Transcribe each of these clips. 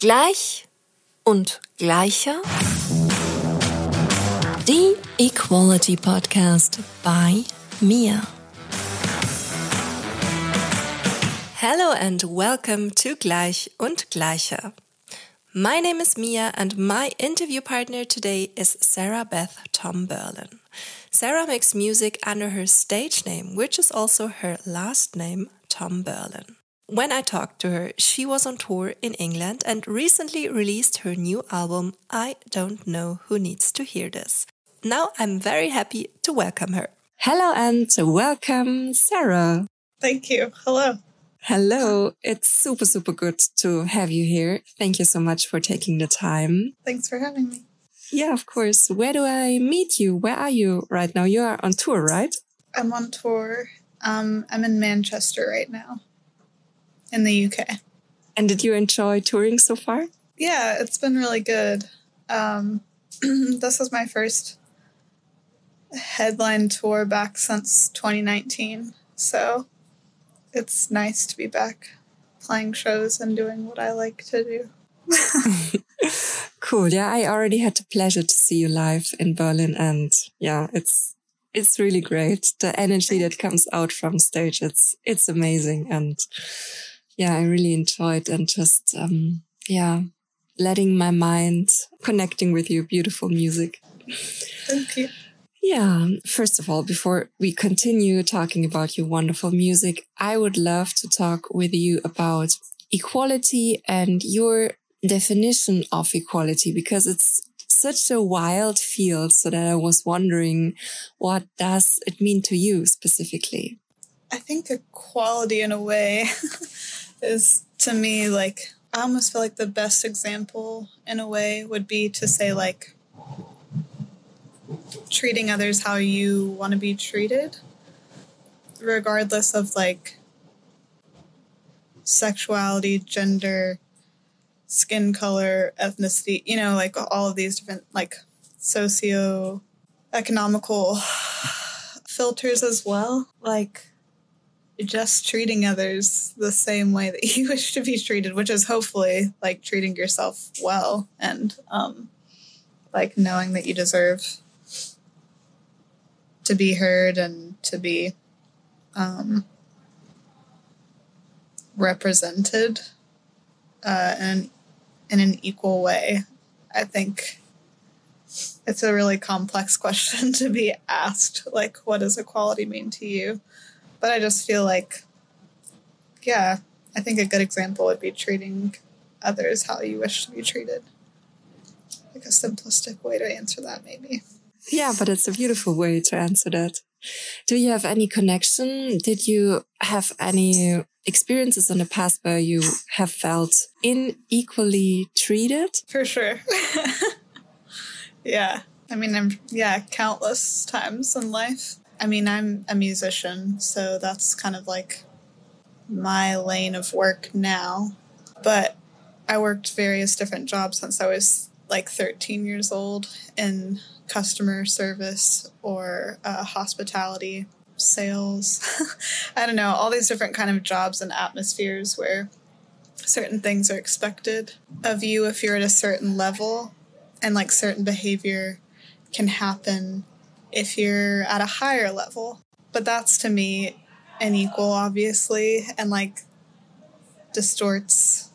Gleich und gleicher. The Equality Podcast by Mia. Hello and welcome to Gleich und Gleicher. My name is Mia and my interview partner today is Sarah Beth Tom Berlin. Sarah makes music under her stage name, which is also her last name, Tom Berlin. When I talked to her, she was on tour in England and recently released her new album, I Don't Know Who Needs to Hear This. Now I'm very happy to welcome her. Hello and welcome, Sarah. Thank you. Hello. Hello. It's super, super good to have you here. Thank you so much for taking the time. Thanks for having me. Yeah, of course. Where do I meet you? Where are you right now? You are on tour, right? I'm on tour. Um, I'm in Manchester right now in the UK. And did you enjoy touring so far? Yeah, it's been really good. Um, this is my first headline tour back since 2019. So it's nice to be back playing shows and doing what I like to do. cool. Yeah, I already had the pleasure to see you live in Berlin and yeah, it's it's really great. The energy that comes out from stage, it's it's amazing and yeah, I really enjoyed and just, um, yeah, letting my mind connecting with your beautiful music. Thank you. Yeah. First of all, before we continue talking about your wonderful music, I would love to talk with you about equality and your definition of equality because it's such a wild field. So that I was wondering, what does it mean to you specifically? I think equality in a way is to me like I almost feel like the best example in a way would be to say like treating others how you want to be treated regardless of like sexuality, gender, skin color, ethnicity, you know, like all of these different like socio economical filters as well. Like just treating others the same way that you wish to be treated, which is hopefully like treating yourself well and um, like knowing that you deserve to be heard and to be um, represented uh, in, in an equal way. I think it's a really complex question to be asked. Like, what does equality mean to you? But I just feel like, yeah, I think a good example would be treating others how you wish to be treated. Like a simplistic way to answer that, maybe. Yeah, but it's a beautiful way to answer that. Do you have any connection? Did you have any experiences in the past where you have felt unequally treated? For sure. yeah. I mean, I'm, yeah, countless times in life. I mean, I'm a musician, so that's kind of like my lane of work now. But I worked various different jobs since I was like 13 years old in customer service or uh, hospitality, sales. I don't know, all these different kind of jobs and atmospheres where certain things are expected of you if you're at a certain level and like certain behavior can happen if you're at a higher level. But that's to me an equal, obviously, and like distorts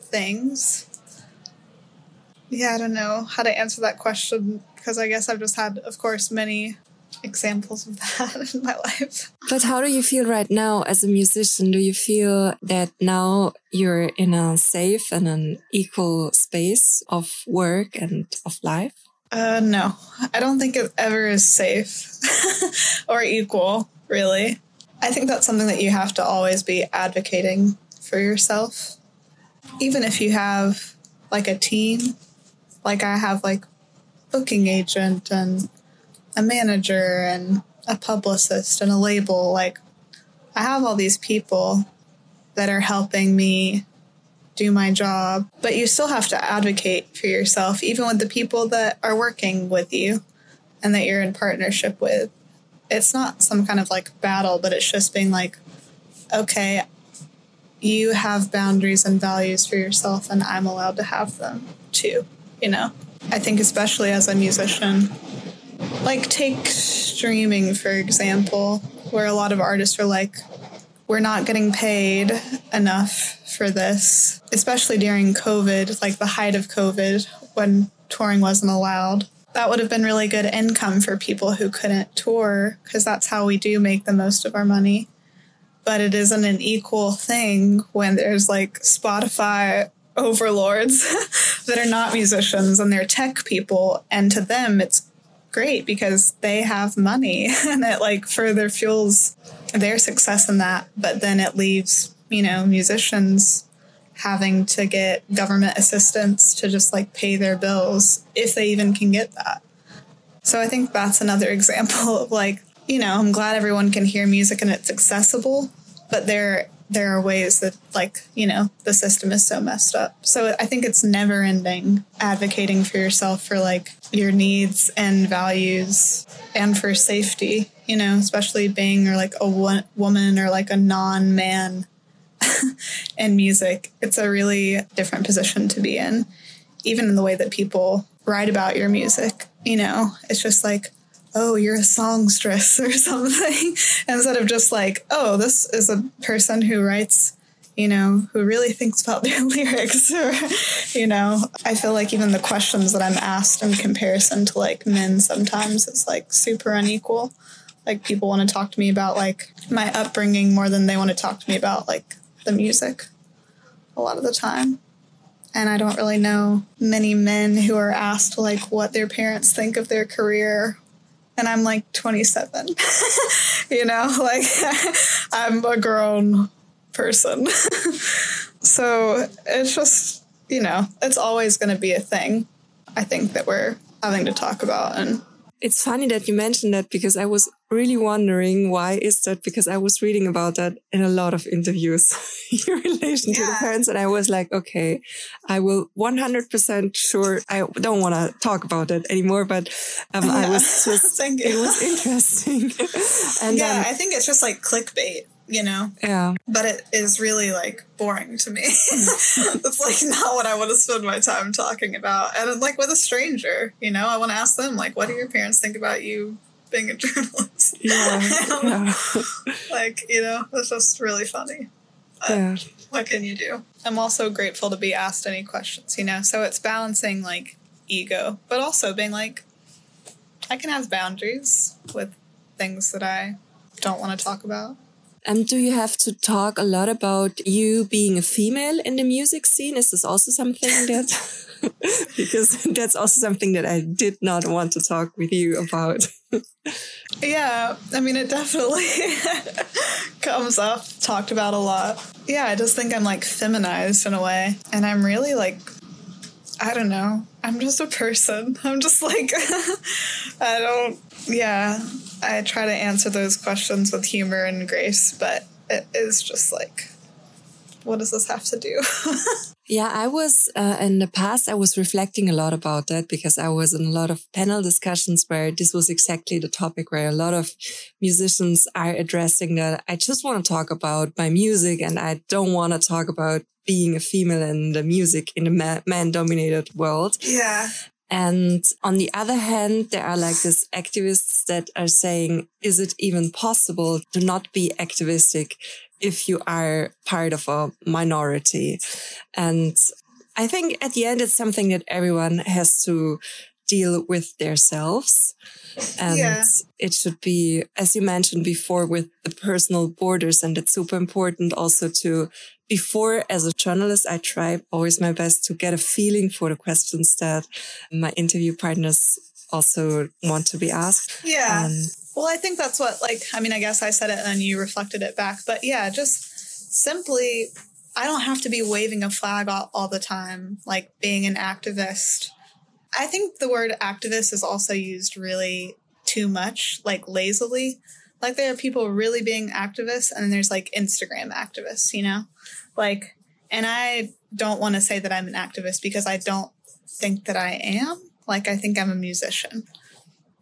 things. Yeah, I don't know how to answer that question because I guess I've just had, of course, many examples of that in my life. But how do you feel right now as a musician? Do you feel that now you're in a safe and an equal space of work and of life? Uh, no, I don't think it ever is safe or equal, really. I think that's something that you have to always be advocating for yourself. Even if you have like a team, like I have like booking agent and a manager and a publicist and a label, like I have all these people that are helping me do my job, but you still have to advocate for yourself, even with the people that are working with you and that you're in partnership with. It's not some kind of like battle, but it's just being like, okay, you have boundaries and values for yourself, and I'm allowed to have them too, you know? I think, especially as a musician, like take streaming, for example, where a lot of artists are like, we're not getting paid enough for this, especially during COVID, like the height of COVID when touring wasn't allowed. That would have been really good income for people who couldn't tour because that's how we do make the most of our money but it isn't an equal thing when there's like Spotify overlords that are not musicians and they're tech people. And to them, it's great because they have money and it like further fuels their success in that. But then it leaves, you know, musicians having to get government assistance to just like pay their bills if they even can get that. So I think that's another example of like you know, I'm glad everyone can hear music and it's accessible, but there there are ways that like, you know, the system is so messed up. So I think it's never ending advocating for yourself for like your needs and values and for safety, you know, especially being or like a wo- woman or like a non-man in music. It's a really different position to be in, even in the way that people write about your music. You know, it's just like, oh, you're a songstress or something, instead of just like, oh, this is a person who writes, you know, who really thinks about their lyrics. Or, you know, I feel like even the questions that I'm asked in comparison to like men sometimes it's like super unequal. Like people want to talk to me about like my upbringing more than they want to talk to me about like the music a lot of the time and I don't really know many men who are asked like what their parents think of their career and I'm like 27. you know, like I'm a grown person. so it's just, you know, it's always going to be a thing. I think that we're having to talk about and it's funny that you mentioned that because I was really wondering why is that because I was reading about that in a lot of interviews in relation yeah. to the parents and I was like okay I will 100% sure I don't want to talk about it anymore but um, yeah. I was just thinking it was interesting and yeah um, I think it's just like clickbait you know? Yeah. But it is really like boring to me. it's like not what I want to spend my time talking about. And like with a stranger, you know, I want to ask them, like, what do your parents think about you being a journalist? Yeah. Um, yeah. like, you know, it's just really funny. Uh, yeah. What can you do? I'm also grateful to be asked any questions, you know? So it's balancing like ego, but also being like, I can have boundaries with things that I don't want to talk about. And do you have to talk a lot about you being a female in the music scene? Is this also something that, because that's also something that I did not want to talk with you about. yeah, I mean, it definitely comes up, talked about a lot. Yeah, I just think I'm like feminized in a way. And I'm really like, I don't know. I'm just a person. I'm just like, I don't, yeah. I try to answer those questions with humor and grace, but it is just like, what does this have to do? yeah, I was uh, in the past, I was reflecting a lot about that because I was in a lot of panel discussions where this was exactly the topic where a lot of musicians are addressing that. I just want to talk about my music and I don't want to talk about being a female in the music in the man dominated world. Yeah. And on the other hand, there are like these activists that are saying, is it even possible to not be activistic if you are part of a minority? And I think at the end, it's something that everyone has to deal with themselves. And yeah. it should be, as you mentioned before, with the personal borders. And it's super important also to before as a journalist, I try always my best to get a feeling for the questions that my interview partners also want to be asked. Yeah. Um, well, I think that's what, like, I mean, I guess I said it and then you reflected it back, but yeah, just simply, I don't have to be waving a flag all, all the time, like being an activist. I think the word activist is also used really too much, like lazily. Like there are people really being activists, and then there's like Instagram activists, you know? Like, and I don't want to say that I'm an activist because I don't think that I am. Like, I think I'm a musician.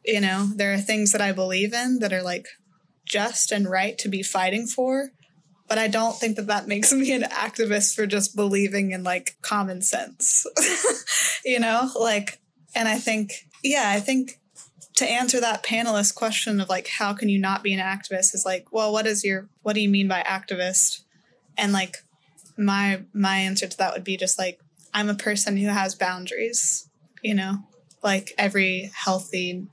You know, there are things that I believe in that are like just and right to be fighting for, but I don't think that that makes me an activist for just believing in like common sense. you know, like, and I think, yeah, I think to answer that panelist question of like, how can you not be an activist is like, well, what is your, what do you mean by activist? And like, my, my answer to that would be just like, I'm a person who has boundaries, you know, like every healthy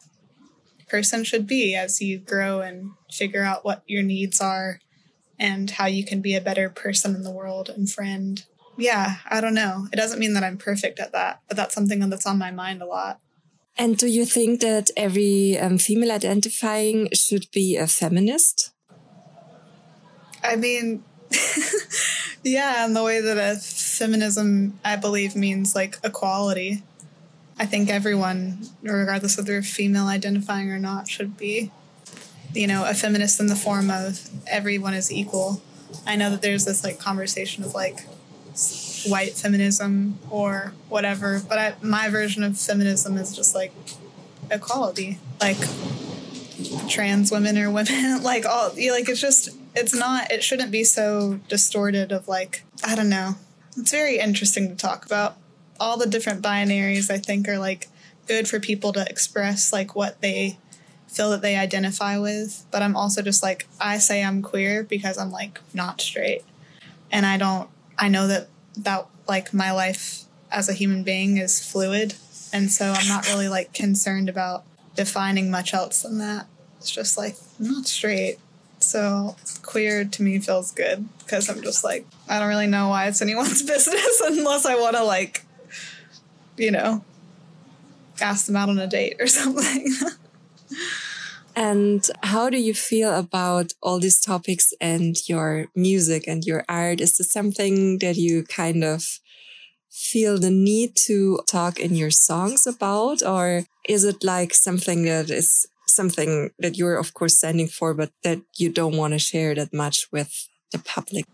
person should be as you grow and figure out what your needs are and how you can be a better person in the world and friend. Yeah, I don't know. It doesn't mean that I'm perfect at that, but that's something that's on my mind a lot. And do you think that every um, female identifying should be a feminist? I mean, yeah, in the way that a feminism, I believe, means like equality. I think everyone, regardless of their female identifying or not, should be you know, a feminist in the form of everyone is equal. I know that there's this like conversation of like white feminism or whatever, but I, my version of feminism is just like equality, like trans women or women, like all, you like it's just it's not it shouldn't be so distorted of like I don't know. It's very interesting to talk about. All the different binaries I think are like good for people to express like what they feel that they identify with. But I'm also just like, I say I'm queer because I'm like not straight. And I don't, I know that that like my life as a human being is fluid. And so I'm not really like concerned about defining much else than that. It's just like, I'm not straight. So queer to me feels good because I'm just like, I don't really know why it's anyone's business unless I want to like, you know, ask them out on a date or something. And how do you feel about all these topics and your music and your art? Is this something that you kind of feel the need to talk in your songs about? Or is it like something that is something that you're, of course, standing for, but that you don't want to share that much with the public?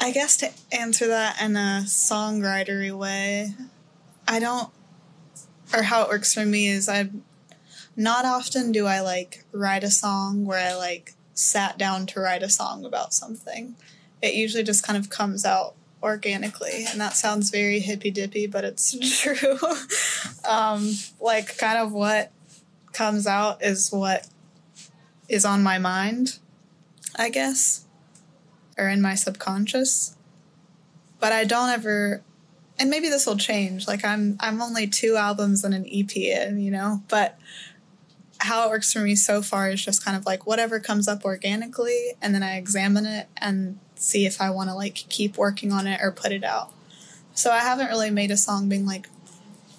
I guess to answer that in a songwritery way, I don't, or how it works for me is I not often do I like write a song where I like sat down to write a song about something. It usually just kind of comes out organically, and that sounds very hippy dippy, but it's true. um, like, kind of what comes out is what is on my mind, I guess, or in my subconscious. But I don't ever and maybe this will change. Like I'm I'm only two albums and an EP in, you know, but how it works for me so far is just kind of like whatever comes up organically and then I examine it and see if I want to like keep working on it or put it out. So I haven't really made a song being like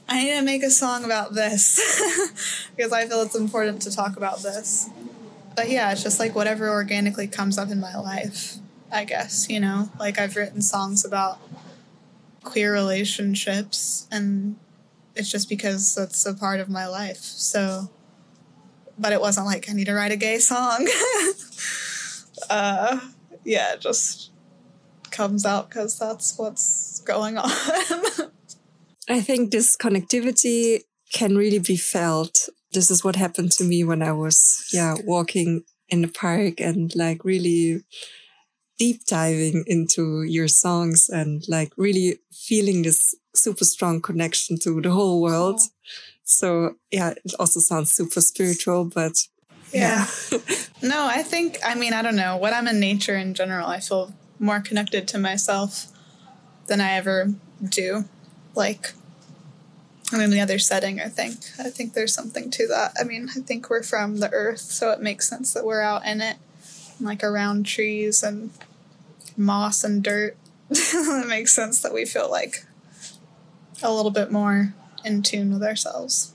I need to make a song about this because I feel it's important to talk about this. But yeah, it's just like whatever organically comes up in my life, I guess, you know? Like I've written songs about queer relationships and it's just because that's a part of my life. So but it wasn't like I need to write a gay song. uh, yeah, it just comes out because that's what's going on. I think this connectivity can really be felt. This is what happened to me when I was, yeah, walking in the park and like really deep diving into your songs and like really feeling this super strong connection to the whole world. Oh. So yeah, it also sounds super spiritual, but yeah. yeah. no, I think, I mean, I don't know. When I'm in nature in general, I feel more connected to myself than I ever do. Like, in any other setting, I think. I think there's something to that. I mean, I think we're from the earth, so it makes sense that we're out in it, like around trees and moss and dirt. it makes sense that we feel like a little bit more in tune with ourselves.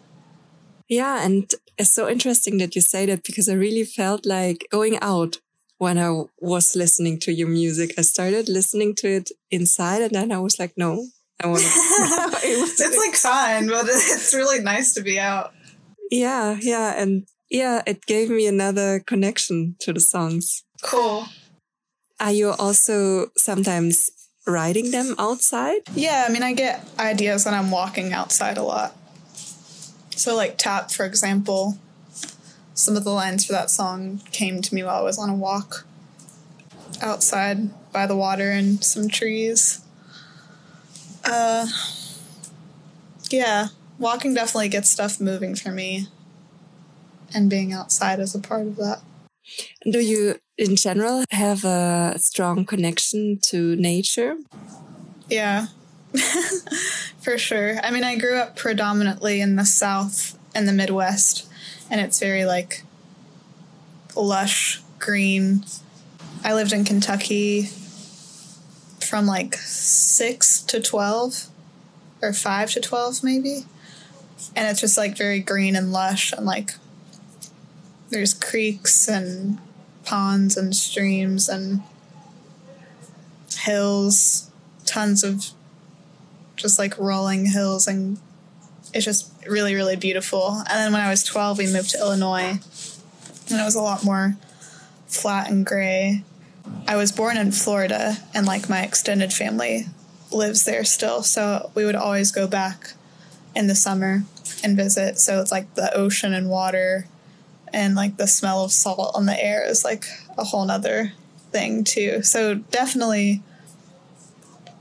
Yeah, and it's so interesting that you say that because I really felt like going out when I was listening to your music. I started listening to it inside and then I was like, no, I want to. it's like fun, but it's really nice to be out. Yeah, yeah. And yeah, it gave me another connection to the songs. Cool. Are you also sometimes writing them outside? Yeah, I mean, I get ideas when I'm walking outside a lot. So, like Tap, for example, some of the lines for that song came to me while I was on a walk. outside by the water and some trees. Uh, yeah, walking definitely gets stuff moving for me, and being outside is a part of that. Do you, in general, have a strong connection to nature? Yeah, for sure. I mean, I grew up predominantly in the South and the Midwest, and it's very like lush green. I lived in Kentucky from like six to 12 or five to 12, maybe. And it's just like very green and lush, and like there's creeks and ponds and streams and hills, tons of just like rolling hills and it's just really really beautiful. And then when I was 12 we moved to Illinois and it was a lot more flat and gray. I was born in Florida and like my extended family lives there still, so we would always go back in the summer and visit. So it's like the ocean and water and like the smell of salt on the air is like a whole nother thing too. So definitely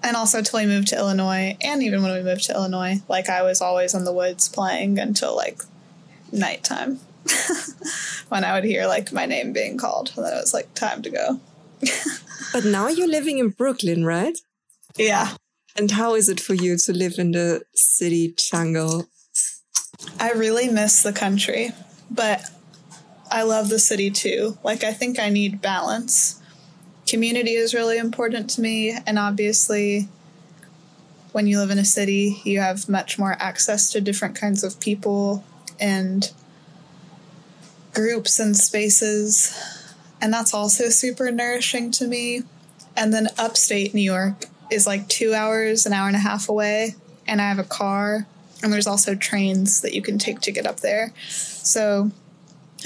and also until we moved to Illinois and even when we moved to Illinois, like I was always in the woods playing until like nighttime. when I would hear like my name being called, and then it was like time to go. but now you're living in Brooklyn, right? Yeah. And how is it for you to live in the city jungle? I really miss the country, but I love the city too. Like, I think I need balance. Community is really important to me, and obviously, when you live in a city, you have much more access to different kinds of people and groups and spaces. And that's also super nourishing to me. And then upstate New York is like two hours, an hour and a half away. And I have a car. And there's also trains that you can take to get up there. So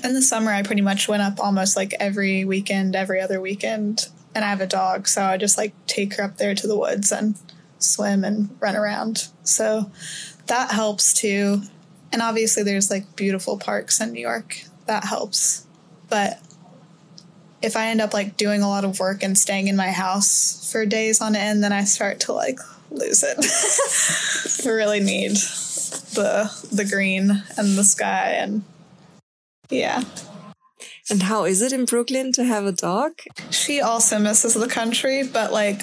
in the summer, I pretty much went up almost like every weekend, every other weekend. And I have a dog. So I just like take her up there to the woods and swim and run around. So that helps too. And obviously, there's like beautiful parks in New York that helps. But if I end up like doing a lot of work and staying in my house for days on end, then I start to like lose it. I really need the the green and the sky and yeah. And how is it in Brooklyn to have a dog? She also misses the country, but like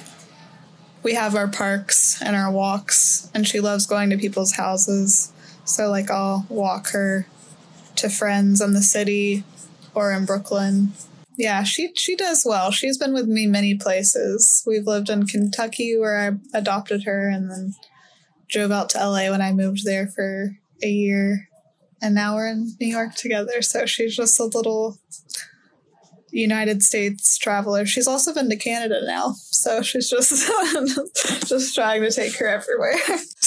we have our parks and our walks and she loves going to people's houses. So like I'll walk her to friends in the city or in Brooklyn. Yeah, she she does well. She's been with me many places. We've lived in Kentucky where I adopted her and then drove out to LA when I moved there for a year. And now we're in New York together. So she's just a little United States traveler. She's also been to Canada now, so she's just just trying to take her everywhere.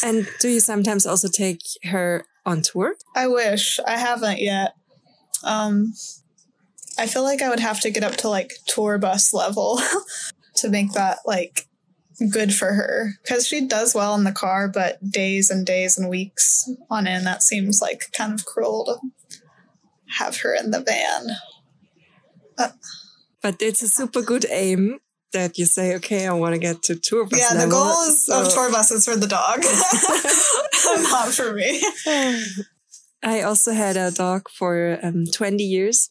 And do you sometimes also take her on tour? I wish. I haven't yet. Um, I feel like I would have to get up to like tour bus level to make that like good for her because she does well in the car, but days and days and weeks on end, that seems like kind of cruel to have her in the van. Uh, but it's a super good aim that you say, okay, I want to get to tour bus. Yeah, level, the goal is so. of tour buses for the dog, not for me. I also had a dog for um, 20 years.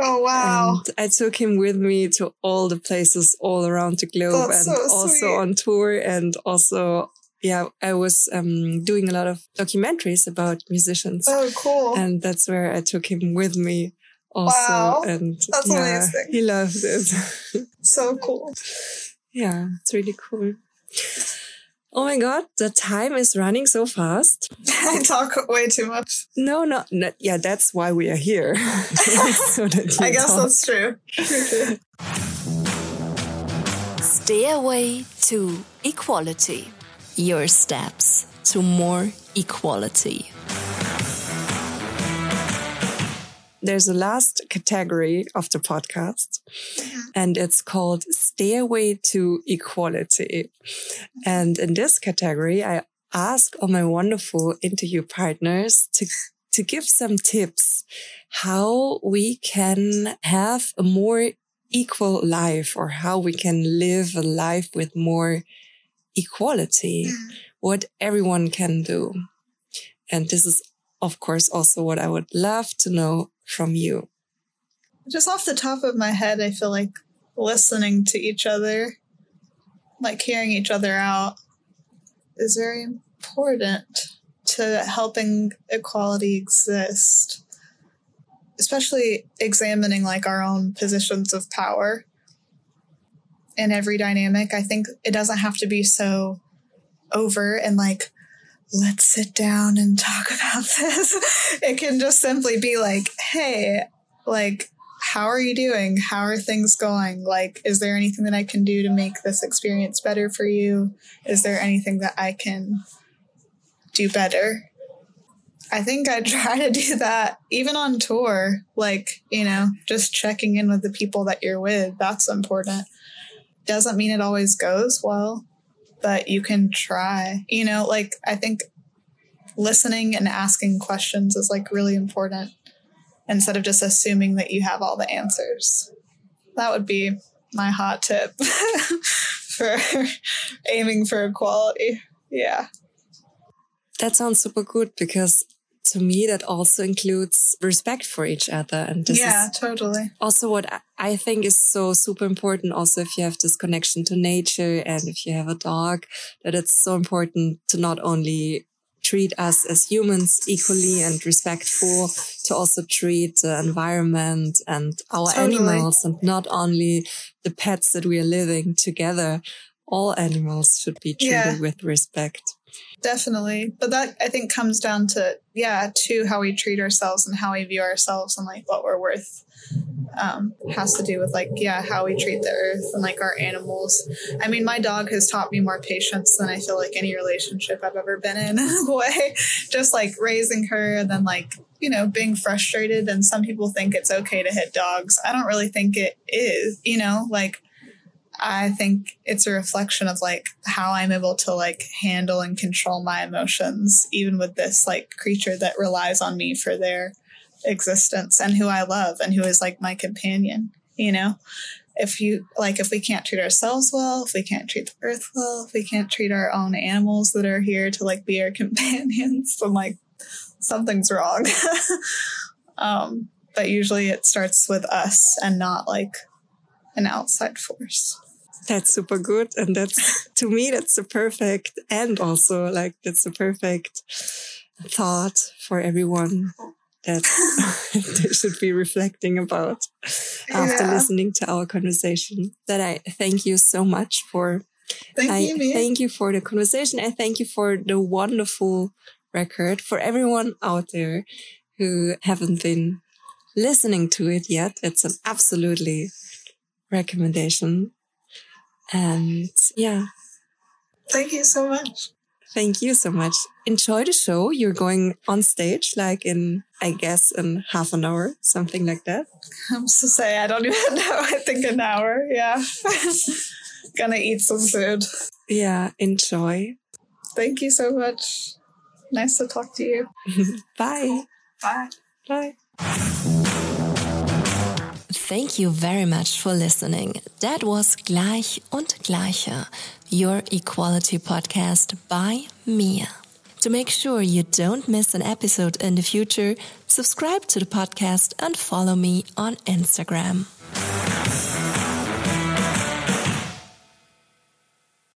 Oh, wow. And I took him with me to all the places all around the globe That's and so also sweet. on tour. And also, yeah, I was um, doing a lot of documentaries about musicians. Oh, cool. And that's where I took him with me also. Wow. And That's yeah, amazing. He loved it. so cool. Yeah, it's really cool. Oh my god, the time is running so fast. I talk way too much. No, no, no yeah, that's why we are here. so I guess talk. that's true. Stairway to equality. Your steps to more equality there's a last category of the podcast mm-hmm. and it's called Stairway to Equality. And in this category, I ask all my wonderful interview partners to, to give some tips how we can have a more equal life or how we can live a life with more equality, mm. what everyone can do. And this is, of course, also what I would love to know from you. Just off the top of my head, I feel like listening to each other, like hearing each other out, is very important to helping equality exist especially examining like our own positions of power in every dynamic. I think it doesn't have to be so over and like, let's sit down and talk about this. it can just simply be like, hey, like, how are you doing? How are things going? Like, is there anything that I can do to make this experience better for you? Is there anything that I can do better? I think I try to do that even on tour. Like, you know, just checking in with the people that you're with. That's important. Doesn't mean it always goes well, but you can try. You know, like, I think listening and asking questions is like really important instead of just assuming that you have all the answers. That would be my hot tip for aiming for equality. Yeah. That sounds super good because to me, that also includes respect for each other. And this yeah, totally. Also, what I think is so super important. Also, if you have this connection to nature and if you have a dog, that it's so important to not only treat us as humans equally and respectful, to also treat the environment and our totally. animals and not only the pets that we are living together. All animals should be treated yeah. with respect. Definitely. But that I think comes down to, yeah, to how we treat ourselves and how we view ourselves and like what we're worth. Um, has to do with like, yeah, how we treat the earth and like our animals. I mean, my dog has taught me more patience than I feel like any relationship I've ever been in, in a way. Just like raising her and then like, you know, being frustrated. And some people think it's okay to hit dogs. I don't really think it is, you know, like I think it's a reflection of like how I'm able to like handle and control my emotions, even with this like creature that relies on me for their existence and who I love and who is like my companion, you know? If you like, if we can't treat ourselves well, if we can't treat the earth well, if we can't treat our own animals that are here to like be our companions, then like something's wrong. um, but usually it starts with us and not like an outside force that's super good. And that's, to me, that's the perfect, and also like, that's the perfect thought for everyone that they should be reflecting about after yeah. listening to our conversation. That I thank you so much for. Thank I you, thank you for the conversation. I thank you for the wonderful record for everyone out there who haven't been listening to it yet. It's an absolutely recommendation. And yeah. Thank you so much. Thank you so much. Enjoy the show. You're going on stage like in, I guess, in half an hour, something like that. I'm so say I don't even know. I think an hour. Yeah. Gonna eat some food. Yeah. Enjoy. Thank you so much. Nice to talk to you. Bye. Bye. Bye. Thank you very much for listening. That was Gleich und Gleicher, your equality podcast by Mia. To make sure you don't miss an episode in the future, subscribe to the podcast and follow me on Instagram.